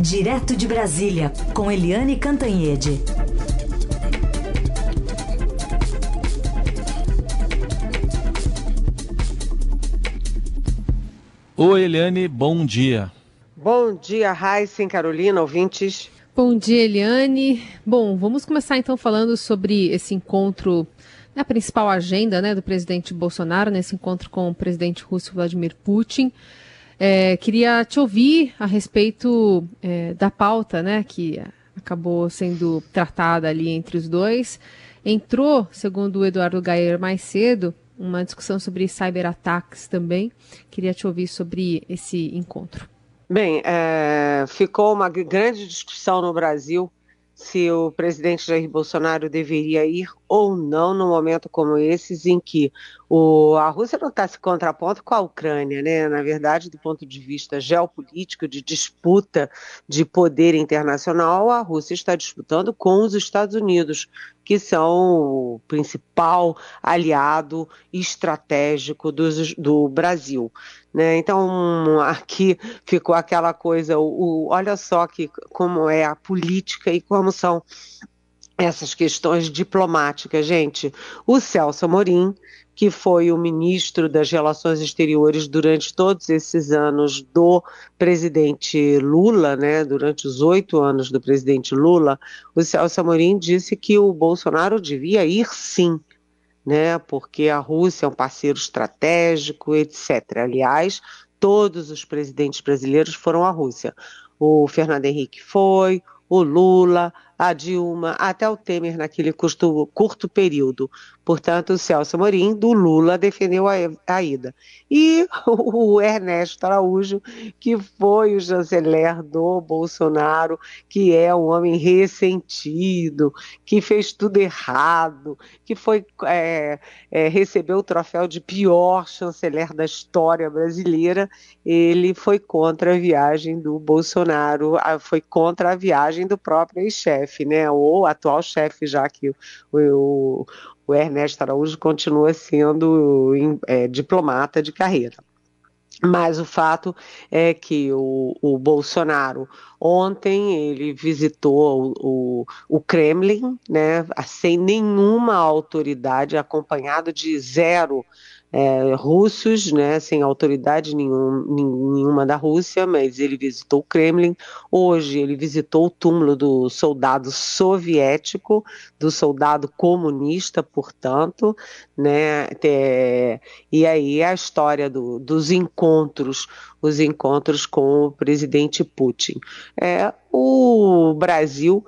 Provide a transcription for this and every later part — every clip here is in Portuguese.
Direto de Brasília, com Eliane Cantanhede. Oi, Eliane, bom dia. Bom dia, Raíssen, Carolina, ouvintes. Bom dia, Eliane. Bom, vamos começar então falando sobre esse encontro, a principal agenda né, do presidente Bolsonaro, nesse encontro com o presidente russo Vladimir Putin. É, queria te ouvir a respeito é, da pauta né, que acabou sendo tratada ali entre os dois. Entrou, segundo o Eduardo Gayer mais cedo, uma discussão sobre cyberataques também. Queria te ouvir sobre esse encontro. Bem, é, ficou uma grande discussão no Brasil se o presidente Jair Bolsonaro deveria ir ou não no momento como esses em que o, a Rússia não está se contrapondo com a Ucrânia, né? Na verdade, do ponto de vista geopolítico, de disputa de poder internacional, a Rússia está disputando com os Estados Unidos, que são o principal aliado estratégico do, do Brasil. Né? Então, aqui ficou aquela coisa, o, o, olha só que, como é a política e como são essas questões diplomáticas, gente. O Celso Amorim, que foi o ministro das Relações Exteriores durante todos esses anos do presidente Lula, né, durante os oito anos do presidente Lula, o Celso Amorim disse que o Bolsonaro devia ir sim, né, porque a Rússia é um parceiro estratégico, etc. Aliás, todos os presidentes brasileiros foram à Rússia. O Fernando Henrique foi, o Lula, a Dilma, até o Temer naquele curto, curto período. Portanto, o Celso Amorim, do Lula, defendeu a, a ida. E o Ernesto Araújo, que foi o chanceler do Bolsonaro, que é um homem ressentido, que fez tudo errado, que foi é, é, recebeu o troféu de pior chanceler da história brasileira, ele foi contra a viagem do Bolsonaro, foi contra a viagem do próprio ex-chefe chefe, né, ou atual chefe, já que o, o, o Ernesto Araújo continua sendo é, diplomata de carreira. Mas o fato é que o, o Bolsonaro ontem ele visitou o, o, o, Kremlin, né, sem nenhuma autoridade, acompanhado de zero é, russos, né, sem autoridade nenhum, nenhuma da Rússia, mas ele visitou o Kremlin. Hoje ele visitou o túmulo do soldado soviético, do soldado comunista, portanto, né, é, e aí a história do, dos encontros, os encontros com o presidente Putin. É, o Brasil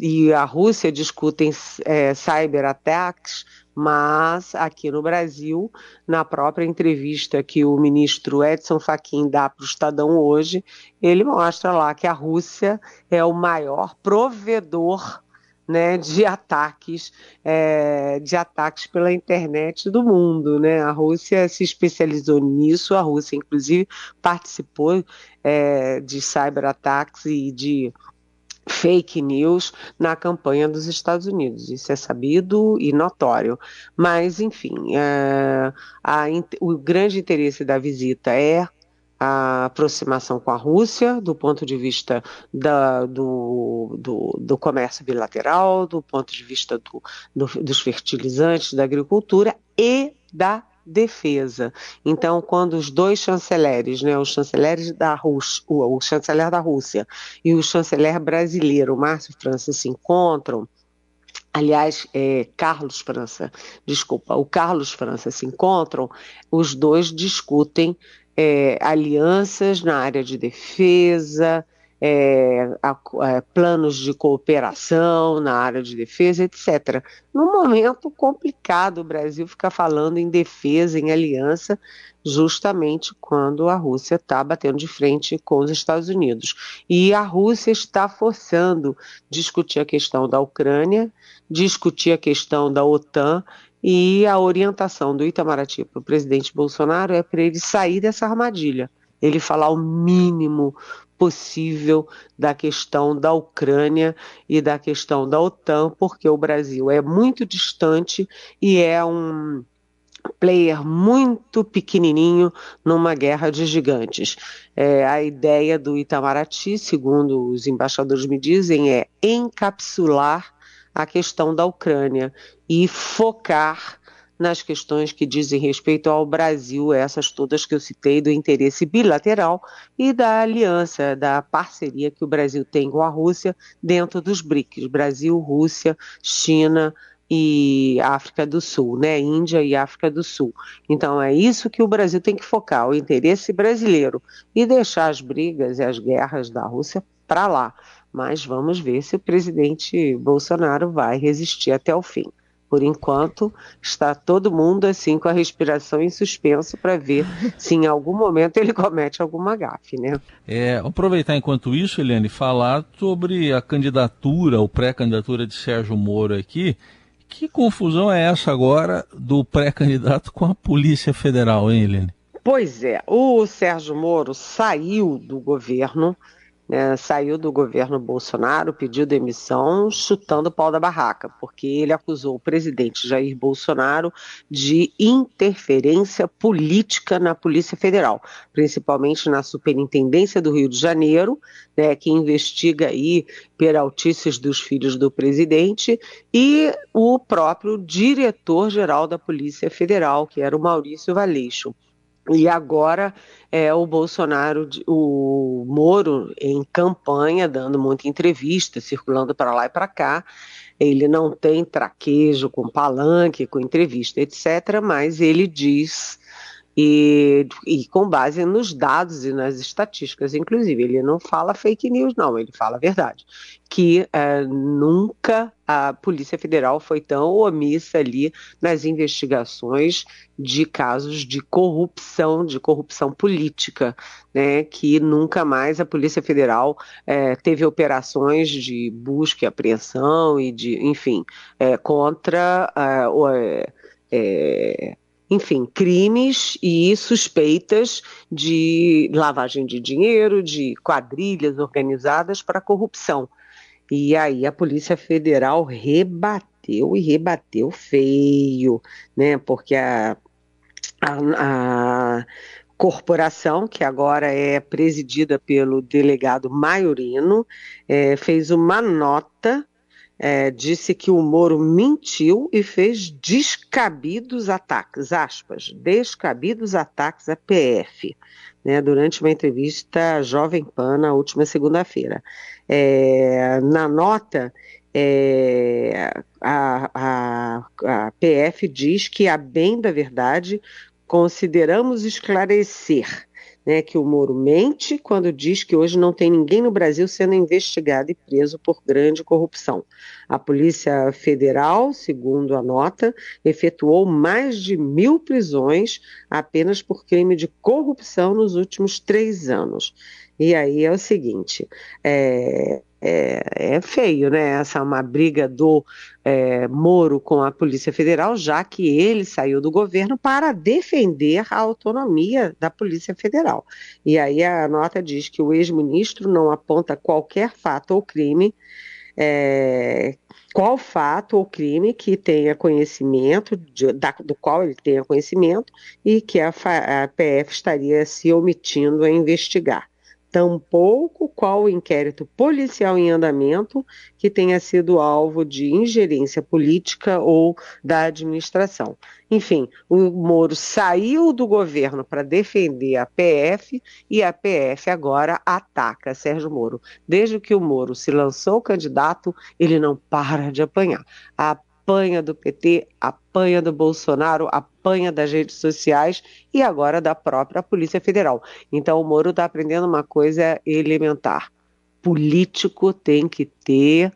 e a Rússia discutem é, cyberataques, mas aqui no Brasil, na própria entrevista que o ministro Edson Fachin dá para o Estadão hoje, ele mostra lá que a Rússia é o maior provedor né, de ataques, é, de ataques pela internet do mundo, né? A Rússia se especializou nisso, a Rússia inclusive participou é, de cyberataques e de fake news na campanha dos Estados Unidos. Isso é sabido e notório. Mas, enfim, é, a, o grande interesse da visita é a aproximação com a Rússia, do ponto de vista da, do, do, do, comércio bilateral, do ponto de vista do, dos fertilizantes, da agricultura e da defesa. Então, quando os dois chanceleres, né, os chanceleres da Rússia, o, chanceler da Rússia e o chanceler brasileiro, Márcio França, se encontram, aliás, é, Carlos França, desculpa, o Carlos França se encontram, os dois discutem é, alianças na área de defesa, é, a, a, é, planos de cooperação na área de defesa, etc. Num momento complicado, o Brasil fica falando em defesa, em aliança, justamente quando a Rússia está batendo de frente com os Estados Unidos. E a Rússia está forçando discutir a questão da Ucrânia, discutir a questão da OTAN e a orientação do Itamaraty para o presidente Bolsonaro é para ele sair dessa armadilha ele falar o mínimo possível da questão da Ucrânia e da questão da OTAN, porque o Brasil é muito distante e é um player muito pequenininho numa guerra de gigantes. É, a ideia do Itamaraty, segundo os embaixadores me dizem, é encapsular a questão da Ucrânia e focar nas questões que dizem respeito ao Brasil, essas todas que eu citei, do interesse bilateral e da aliança, da parceria que o Brasil tem com a Rússia dentro dos BRICS Brasil, Rússia, China, e África do Sul, né? Índia e África do Sul. Então é isso que o Brasil tem que focar, o interesse brasileiro e deixar as brigas e as guerras da Rússia para lá. Mas vamos ver se o presidente Bolsonaro vai resistir até o fim. Por enquanto, está todo mundo assim com a respiração em suspenso para ver se em algum momento ele comete alguma gafe, né? É, aproveitar enquanto isso, Eliane, falar sobre a candidatura ou pré-candidatura de Sérgio Moro aqui que confusão é essa agora do pré-candidato com a Polícia Federal, hein, Helene? Pois é, o Sérgio Moro saiu do governo né, saiu do governo Bolsonaro, pediu demissão, chutando o pau da barraca, porque ele acusou o presidente Jair Bolsonaro de interferência política na Polícia Federal, principalmente na Superintendência do Rio de Janeiro, né, que investiga aí peraltices dos filhos do presidente, e o próprio diretor-geral da Polícia Federal, que era o Maurício Valeixo. E agora é o Bolsonaro, o Moro em campanha, dando muita entrevista, circulando para lá e para cá. Ele não tem traquejo com palanque, com entrevista, etc., mas ele diz e, e, com base nos dados e nas estatísticas, inclusive. Ele não fala fake news, não, ele fala a verdade. Que é, nunca a Polícia Federal foi tão omissa ali nas investigações de casos de corrupção, de corrupção política, né? Que nunca mais a Polícia Federal é, teve operações de busca e apreensão e de, enfim, é, contra. É, enfim, crimes e suspeitas de lavagem de dinheiro, de quadrilhas organizadas para corrupção. E aí a Polícia Federal rebateu e rebateu feio, né? Porque a, a, a corporação, que agora é presidida pelo delegado Maiorino, é, fez uma nota é, disse que o Moro mentiu e fez descabidos ataques, aspas, descabidos ataques à PF, né, durante uma entrevista à Jovem Pan na última segunda-feira. É, na nota, é, a, a, a PF diz que, a bem da verdade, consideramos esclarecer né, que o Moro mente quando diz que hoje não tem ninguém no Brasil sendo investigado e preso por grande corrupção. A Polícia Federal, segundo a nota, efetuou mais de mil prisões apenas por crime de corrupção nos últimos três anos. E aí é o seguinte: é, é, é, feio, né? Essa é uma briga do é, Moro com a Polícia Federal, já que ele saiu do governo para defender a autonomia da Polícia Federal. E aí a nota diz que o ex-ministro não aponta qualquer fato ou crime. É, qual fato ou crime que tenha conhecimento, de, da, do qual ele tenha conhecimento, e que a, a PF estaria se omitindo a investigar tampouco qual inquérito policial em andamento que tenha sido alvo de ingerência política ou da administração. Enfim, o Moro saiu do governo para defender a PF e a PF agora ataca Sérgio Moro. Desde que o Moro se lançou candidato, ele não para de apanhar. A apanha do PT, apanha do Bolsonaro, apanha das redes sociais e agora da própria Polícia Federal. Então o Moro está aprendendo uma coisa elementar. Político tem que ter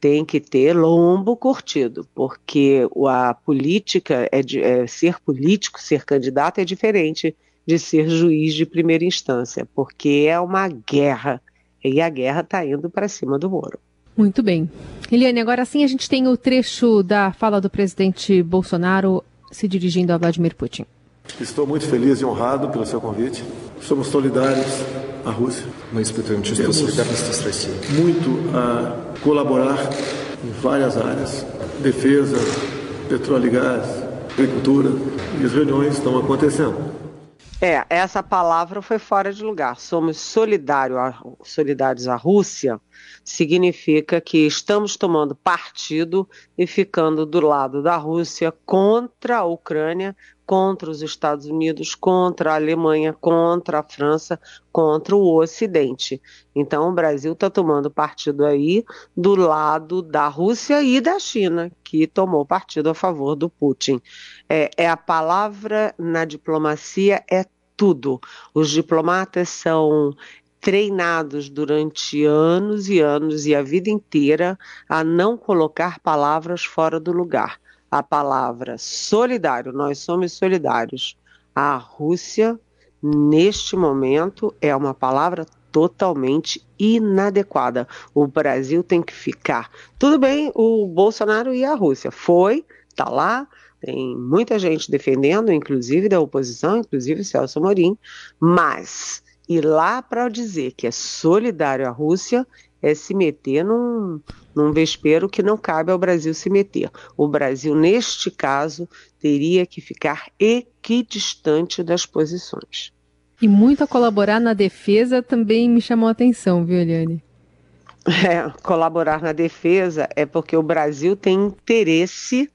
tem que ter lombo curtido, porque a política é, de, é ser político, ser candidato é diferente de ser juiz de primeira instância, porque é uma guerra e a guerra está indo para cima do Moro. Muito bem. Eliane, agora sim a gente tem o trecho da fala do presidente Bolsonaro se dirigindo a Vladimir Putin. Estou muito feliz e honrado pelo seu convite. Somos solidários à Rússia. Temos muito a colaborar em várias áreas: defesa, petróleo e gás, agricultura, e as reuniões estão acontecendo. É, essa palavra foi fora de lugar. Somos solidário a, solidários à Rússia, significa que estamos tomando partido e ficando do lado da Rússia contra a Ucrânia, contra os Estados Unidos, contra a Alemanha, contra a França, contra o Ocidente. Então, o Brasil está tomando partido aí do lado da Rússia e da China, que tomou partido a favor do Putin. É, é a palavra na diplomacia é tudo. Os diplomatas são treinados durante anos e anos e a vida inteira a não colocar palavras fora do lugar. A palavra solidário, nós somos solidários. A Rússia, neste momento, é uma palavra totalmente inadequada. O Brasil tem que ficar. Tudo bem, o Bolsonaro e a Rússia. Foi, está lá, tem muita gente defendendo, inclusive da oposição, inclusive Celso Amorim, mas ir lá para dizer que é solidário à Rússia é se meter num, num vespeiro que não cabe ao Brasil se meter. O Brasil, neste caso, teria que ficar equidistante das posições. E muito a colaborar na defesa também me chamou a atenção, viu, Eliane? É, colaborar na defesa é porque o Brasil tem interesse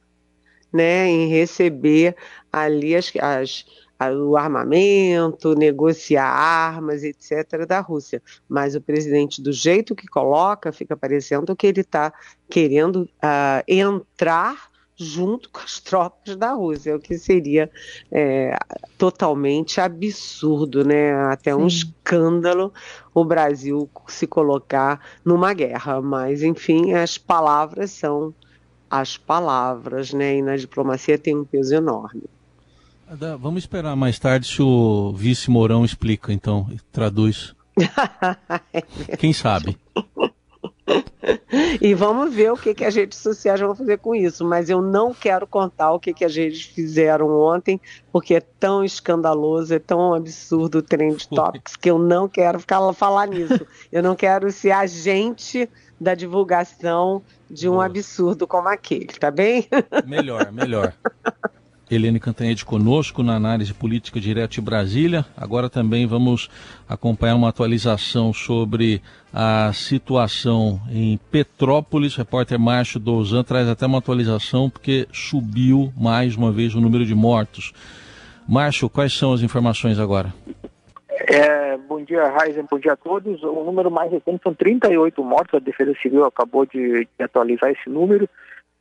né, em receber ali as, as, o armamento, negociar armas, etc., da Rússia. Mas o presidente, do jeito que coloca, fica parecendo que ele está querendo uh, entrar junto com as tropas da Rússia, o que seria é, totalmente absurdo, né? Até um Sim. escândalo o Brasil se colocar numa guerra. Mas, enfim, as palavras são as palavras, né? E na diplomacia tem um peso enorme. Vamos esperar mais tarde se o vice Mourão explica, então, traduz. Quem sabe? e vamos ver o que, que as redes sociais vão fazer com isso. Mas eu não quero contar o que, que as redes fizeram ontem, porque é tão escandaloso, é tão absurdo o Trend Topics, que eu não quero ficar falar nisso. Eu não quero ser agente da divulgação de um Boa. absurdo como aquele, tá bem? Melhor, melhor. Helene Cantanhede conosco na análise política direto de Brasília. Agora também vamos acompanhar uma atualização sobre a situação em Petrópolis. O repórter Márcio Douzan traz até uma atualização porque subiu mais uma vez o número de mortos. Márcio, quais são as informações agora? É, bom dia, Raizen, bom dia a todos. O número mais recente são 38 mortos. A Defesa Civil acabou de, de atualizar esse número.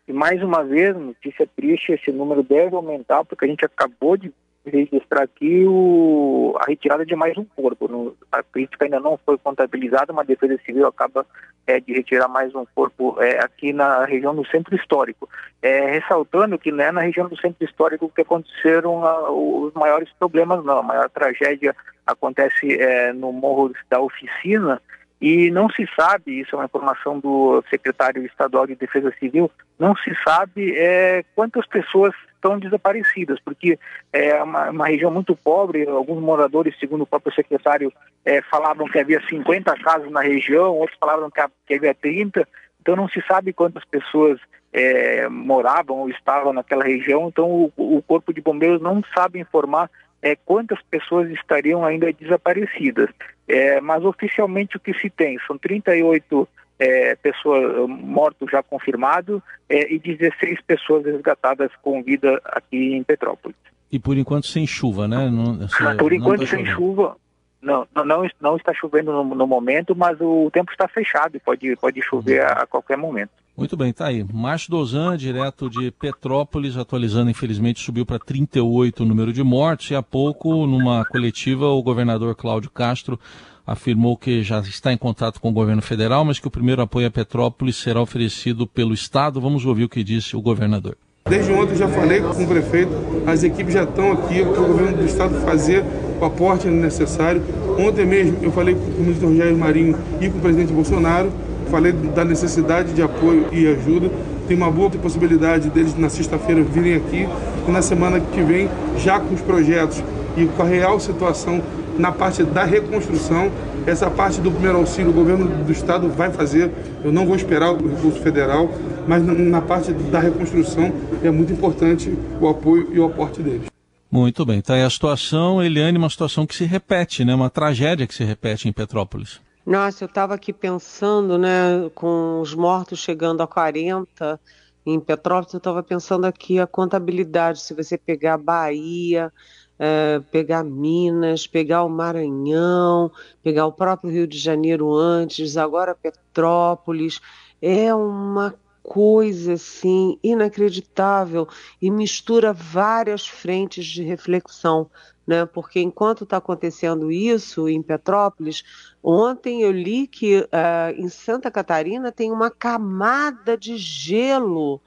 E mais uma vez, notícia triste, esse número deve aumentar, porque a gente acabou de registrar aqui o, a retirada de mais um corpo. No, a crítica ainda não foi contabilizada, mas a Defesa Civil acaba é, de retirar mais um corpo é, aqui na região do Centro Histórico. É, ressaltando que não é na região do Centro Histórico que aconteceram a, os maiores problemas, não. A maior tragédia acontece é, no Morro da Oficina, e não se sabe, isso é uma informação do secretário estadual de Defesa Civil, não se sabe é, quantas pessoas estão desaparecidas, porque é uma, uma, região muito pobre, alguns moradores, segundo o próprio secretário, é, falavam que havia 50 casas na região, outros falavam que, que havia 30, então não se sabe quantas pessoas é, moravam ou estavam naquela região, então o, o Corpo de Bombeiros não sabe informar é, quantas pessoas estariam ainda desaparecidas. É, mas oficialmente o que se tem são 38 é, pessoas mortos já confirmados é, e 16 pessoas resgatadas com vida aqui em Petrópolis. E por enquanto sem chuva, né? Não, por enquanto tá sem chuva. Não, não, não está chovendo no, no, momento, mas o tempo está fechado e pode, pode chover uhum. a, a qualquer momento. Muito bem, tá aí. Márcio Dozan, direto de Petrópolis, atualizando, infelizmente, subiu para 38 o número de mortes. E há pouco, numa coletiva, o governador Cláudio Castro afirmou que já está em contato com o governo federal, mas que o primeiro apoio a Petrópolis será oferecido pelo Estado. Vamos ouvir o que disse o governador. Desde ontem já falei com o prefeito, as equipes já estão aqui para o governo do estado fazer o aporte necessário. Ontem mesmo eu falei com o ministro Rogério Marinho e com o presidente Bolsonaro falei da necessidade de apoio e ajuda. Tem uma boa possibilidade deles na sexta-feira virem aqui e na semana que vem, já com os projetos e com a real situação na parte da reconstrução, essa parte do primeiro auxílio o governo do estado vai fazer. Eu não vou esperar o recurso federal, mas na parte da reconstrução é muito importante o apoio e o aporte deles. Muito bem. Então, a situação, Eliane, uma situação que se repete, né? Uma tragédia que se repete em Petrópolis. Nossa, eu estava aqui pensando, né, com os mortos chegando a 40 em Petrópolis, eu estava pensando aqui a contabilidade, se você pegar Bahia, é, pegar Minas, pegar o Maranhão, pegar o próprio Rio de Janeiro antes, agora Petrópolis, é uma coisa assim inacreditável e mistura várias frentes de reflexão, né? Porque enquanto está acontecendo isso em Petrópolis, ontem eu li que uh, em Santa Catarina tem uma camada de gelo.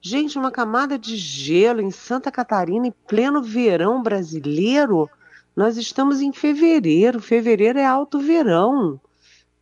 Gente, uma camada de gelo em Santa Catarina em pleno verão brasileiro. Nós estamos em fevereiro. Fevereiro é alto verão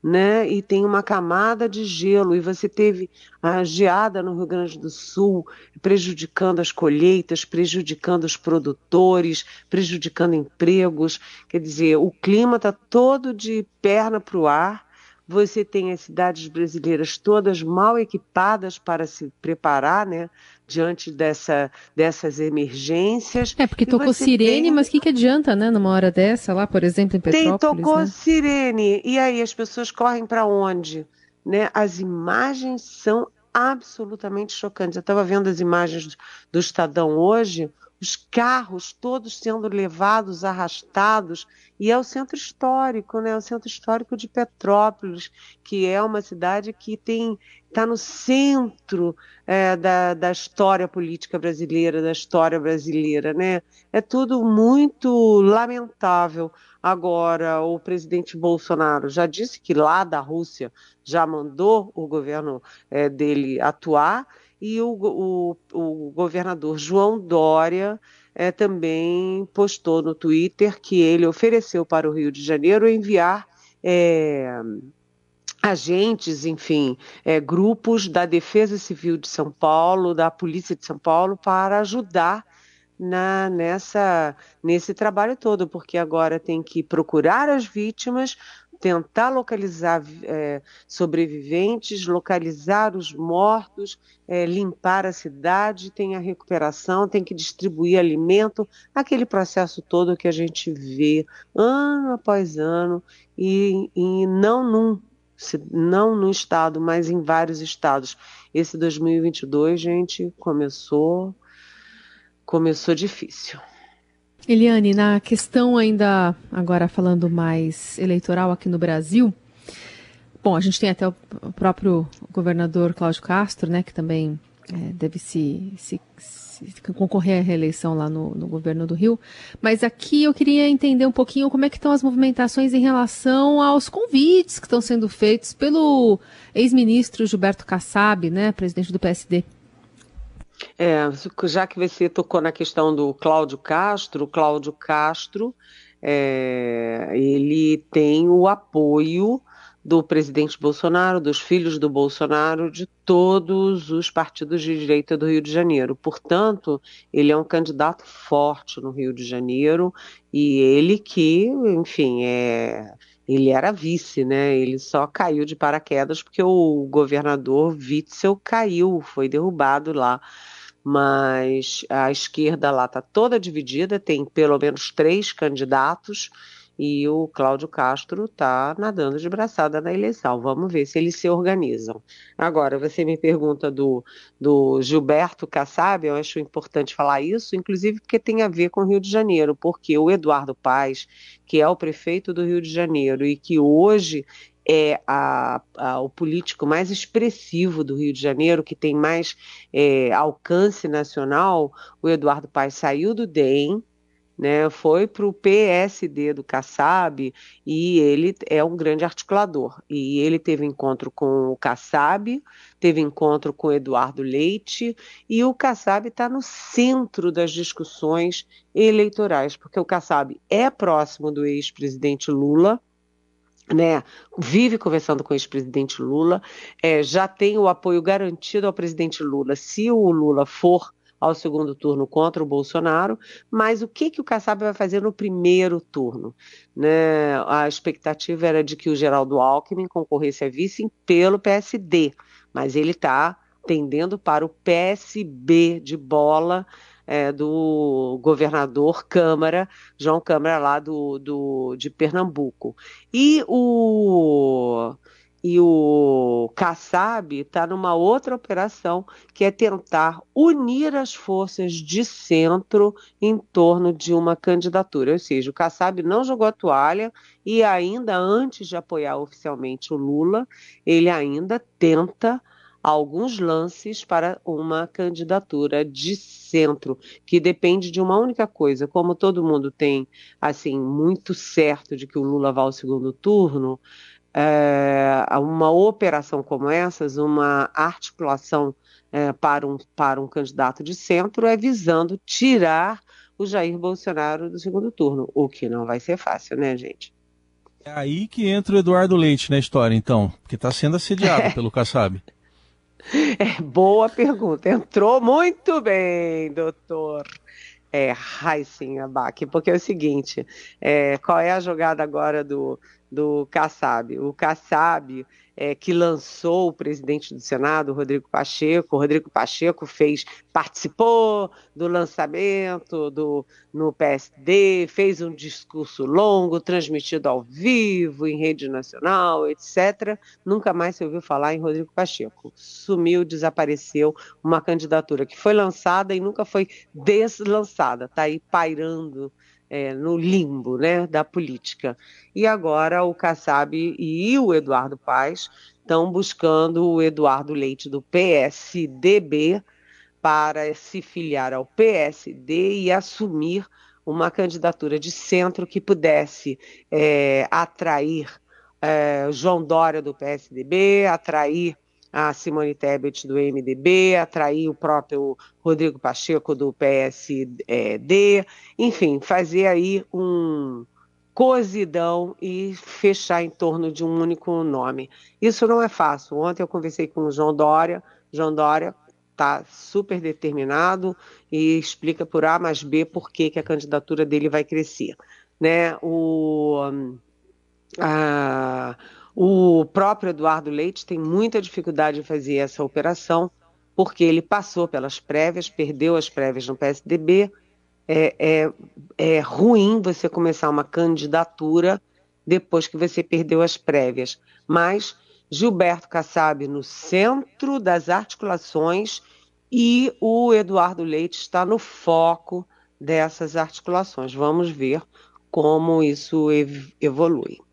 né? E tem uma camada de gelo, e você teve a geada no Rio Grande do Sul, prejudicando as colheitas, prejudicando os produtores, prejudicando empregos. Quer dizer, o clima está todo de perna para o ar. Você tem as cidades brasileiras todas mal equipadas para se preparar, né? diante dessa, dessas emergências. É, porque tocou sirene, tem... mas o que, que adianta, né, numa hora dessa, lá, por exemplo, em Petrópolis? Tem, tocou né? sirene, e aí as pessoas correm para onde? Né? As imagens são absolutamente chocantes. Eu estava vendo as imagens do Estadão hoje, os carros todos sendo levados, arrastados, e é o centro histórico, né? O centro histórico de Petrópolis, que é uma cidade que tem está no centro é, da, da história política brasileira, da história brasileira, né? É tudo muito lamentável. Agora, o presidente Bolsonaro já disse que lá da Rússia já mandou o governo é, dele atuar e o, o, o governador João Dória é, também postou no Twitter que ele ofereceu para o Rio de Janeiro enviar é, agentes, enfim, é, grupos da Defesa Civil de São Paulo, da Polícia de São Paulo, para ajudar na, nessa, nesse trabalho todo, porque agora tem que procurar as vítimas, tentar localizar é, sobreviventes, localizar os mortos, é, limpar a cidade, tem a recuperação, tem que distribuir alimento, aquele processo todo que a gente vê ano após ano e, e não num não no estado, mas em vários estados. Esse 2022, gente, começou começou difícil. Eliane, na questão ainda, agora falando mais eleitoral aqui no Brasil, bom, a gente tem até o próprio governador Cláudio Castro, né, que também é, deve se, se, se, concorrer à reeleição lá no, no, governo do Rio. Mas aqui eu queria entender um pouquinho como é que estão as movimentações em relação aos convites que estão sendo feitos pelo ex-ministro Gilberto Kassab, né, presidente do PSD. É, já que você tocou na questão do Cláudio Castro, Cláudio Castro, é, ele tem o apoio do presidente Bolsonaro, dos filhos do Bolsonaro, de todos os partidos de direita do Rio de Janeiro. Portanto, ele é um candidato forte no Rio de Janeiro e ele que, enfim, é ele era vice, né? Ele só caiu de paraquedas porque o governador Witzel caiu, foi derrubado lá. Mas a esquerda lá está toda dividida, tem pelo menos três candidatos e o Cláudio Castro está nadando de braçada na eleição. Vamos ver se eles se organizam. Agora, você me pergunta do, do Gilberto Kassab, eu acho importante falar isso, inclusive porque tem a ver com o Rio de Janeiro, porque o Eduardo Paes, que é o prefeito do Rio de Janeiro e que hoje é a, a, o político mais expressivo do Rio de Janeiro, que tem mais é, alcance nacional, o Eduardo Paes saiu do DEM, né, foi para o PSD do Kassab e ele é um grande articulador. E ele teve encontro com o Kassab, teve encontro com Eduardo Leite, e o Kassab está no centro das discussões eleitorais, porque o Kassab é próximo do ex-presidente Lula, né, vive conversando com o ex-presidente Lula, é, já tem o apoio garantido ao presidente Lula se o Lula for ao segundo turno contra o Bolsonaro, mas o que, que o Kassab vai fazer no primeiro turno? Né? A expectativa era de que o Geraldo Alckmin concorresse a vice pelo PSD, mas ele está tendendo para o PSB de bola é, do governador Câmara, João Câmara, lá do, do, de Pernambuco. E o e o Kassab está numa outra operação que é tentar unir as forças de centro em torno de uma candidatura. Ou seja, o Kassab não jogou a toalha e ainda antes de apoiar oficialmente o Lula, ele ainda tenta alguns lances para uma candidatura de centro, que depende de uma única coisa. Como todo mundo tem assim muito certo de que o Lula vai ao segundo turno, é, uma operação como essas, uma articulação é, para, um, para um candidato de centro, é visando tirar o Jair Bolsonaro do segundo turno, o que não vai ser fácil, né, gente? É aí que entra o Eduardo Leite na história, então, porque está sendo assediado é. pelo Kassab. É, boa pergunta. Entrou muito bem, doutor é, Heisen Abac, porque é o seguinte, é, qual é a jogada agora do, do Kassab. O Kassab, é, que lançou o presidente do Senado, Rodrigo Pacheco, o Rodrigo Pacheco fez, participou do lançamento do, no PSD, fez um discurso longo, transmitido ao vivo, em rede nacional, etc. Nunca mais se ouviu falar em Rodrigo Pacheco. Sumiu, desapareceu uma candidatura que foi lançada e nunca foi deslançada, está aí pairando é, no limbo né, da política. E agora o Kassab e o Eduardo Paes estão buscando o Eduardo Leite do PSDB para se filiar ao PSD e assumir uma candidatura de centro que pudesse é, atrair é, João Dória do PSDB, atrair a Simone Tebet do MDB, atrair o próprio Rodrigo Pacheco do PSD, enfim, fazer aí um cosidão e fechar em torno de um único nome. Isso não é fácil. Ontem eu conversei com o João Dória, João Dória está super determinado e explica por A mais B por que, que a candidatura dele vai crescer. Né? O, a, o próprio Eduardo Leite tem muita dificuldade em fazer essa operação, porque ele passou pelas prévias, perdeu as prévias no PSDB. É, é, é ruim você começar uma candidatura depois que você perdeu as prévias. Mas Gilberto Kassab no centro das articulações e o Eduardo Leite está no foco dessas articulações. Vamos ver como isso evolui.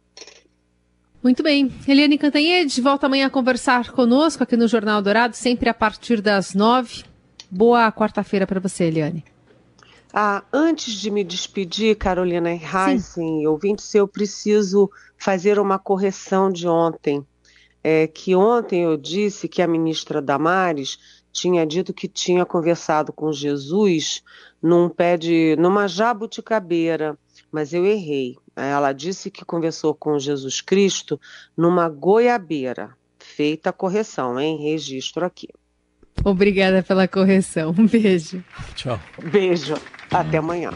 Muito bem. Eliane Cantanhede volta amanhã a conversar conosco aqui no Jornal Dourado, sempre a partir das nove. Boa quarta-feira para você, Eliane. Ah, antes de me despedir, Carolina Heisen, ouvintes, eu preciso fazer uma correção de ontem. É que ontem eu disse que a ministra Damares tinha dito que tinha conversado com Jesus num pé de. numa jabuticabeira, mas eu errei. Ela disse que conversou com Jesus Cristo numa goiabeira. Feita a correção, hein? Registro aqui. Obrigada pela correção. Um beijo. Tchau. Beijo. Até amanhã.